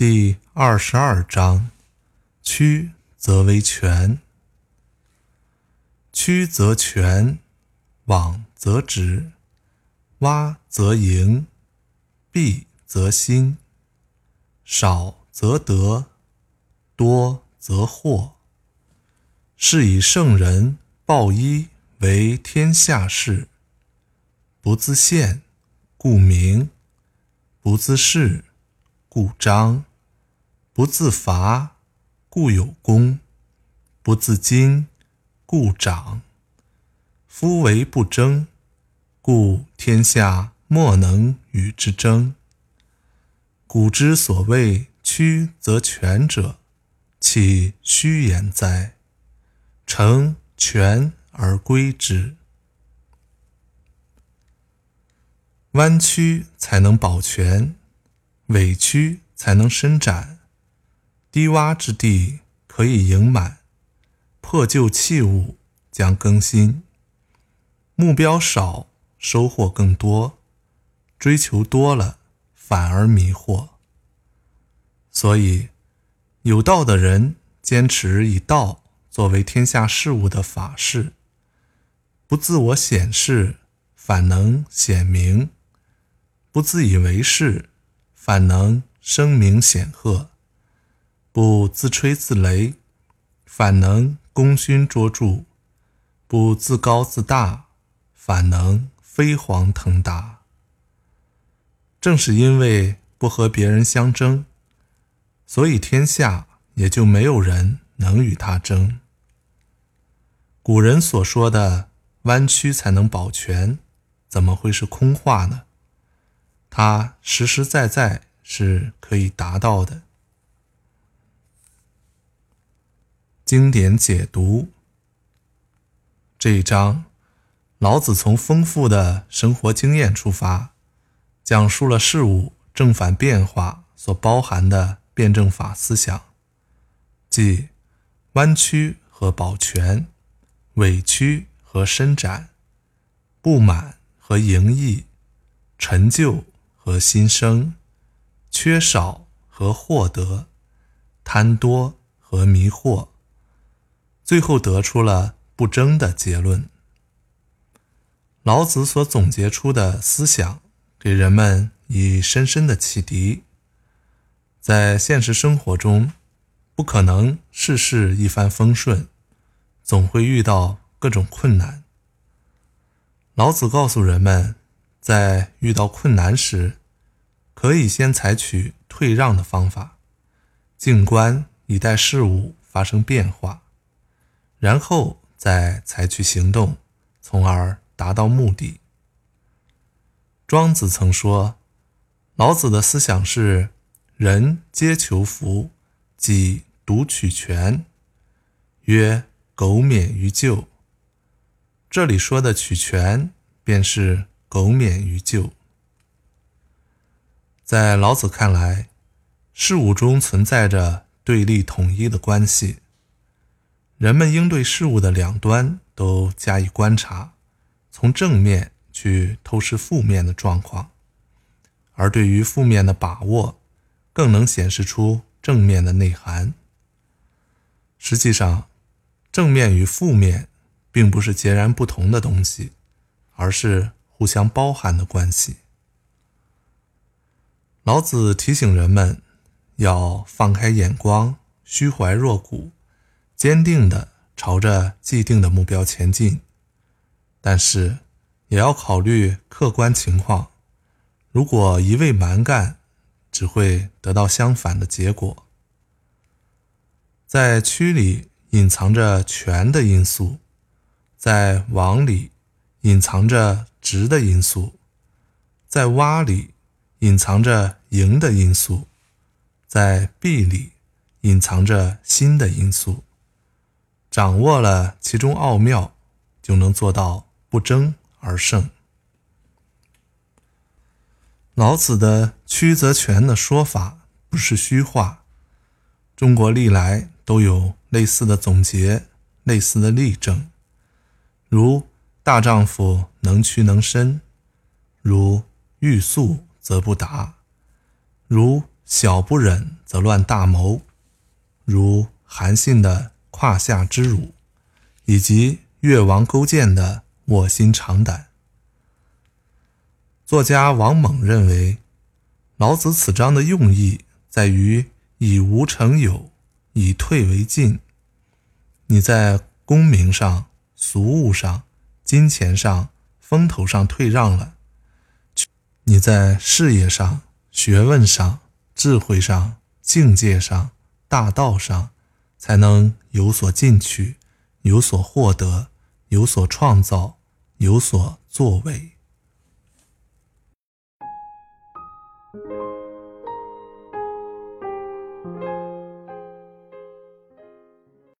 第二十二章：曲则为全。曲则全，枉则直，洼则盈，敝则新，少则得，多则惑。是以圣人抱一为天下事。不自见，故明；不自是，故彰；不自伐，故有功；不自矜，故长。夫唯不争，故天下莫能与之争。古之所谓曲则全者，岂虚言哉？成全而归之。弯曲才能保全，委屈才能伸展。低洼之地可以盈满，破旧器物将更新。目标少，收获更多；追求多了，反而迷惑。所以，有道的人坚持以道作为天下事物的法式，不自我显示，反能显明。不自以为是，反能声名显赫；不自吹自擂，反能功勋卓著；不自高自大，反能飞黄腾达。正是因为不和别人相争，所以天下也就没有人能与他争。古人所说的“弯曲才能保全”，怎么会是空话呢？它实实在在是可以达到的。经典解读这一章，老子从丰富的生活经验出发，讲述了事物正反变化所包含的辩证法思想，即弯曲和保全，委屈和伸展，不满和盈溢，陈旧。和新生，缺少和获得，贪多和迷惑，最后得出了不争的结论。老子所总结出的思想，给人们以深深的启迪。在现实生活中，不可能事事一帆风顺，总会遇到各种困难。老子告诉人们。在遇到困难时，可以先采取退让的方法，静观以待事物发生变化，然后再采取行动，从而达到目的。庄子曾说：“老子的思想是‘人皆求福，己独取全’，曰苟免于咎。”这里说的取全，便是。苟免于咎。在老子看来，事物中存在着对立统一的关系，人们应对事物的两端都加以观察，从正面去透视负面的状况，而对于负面的把握，更能显示出正面的内涵。实际上，正面与负面并不是截然不同的东西，而是。互相包含的关系。老子提醒人们要放开眼光，虚怀若谷，坚定地朝着既定的目标前进。但是，也要考虑客观情况。如果一味蛮干，只会得到相反的结果。在区里隐藏着权的因素，在网里隐藏着。直的因素，在洼里隐藏着赢的因素，在壁里隐藏着新的因素。掌握了其中奥妙，就能做到不争而胜。老子的曲则全的说法不是虚话，中国历来都有类似的总结，类似的例证，如。大丈夫能屈能伸，如欲速则不达，如小不忍则乱大谋，如韩信的胯下之辱，以及越王勾践的卧薪尝胆。作家王猛认为，老子此章的用意在于以无成有，以退为进。你在功名上、俗物上、金钱上、风头上退让了，你在事业上、学问上、智慧上、境界上、大道上，才能有所进取，有所获得，有所创造，有所作为。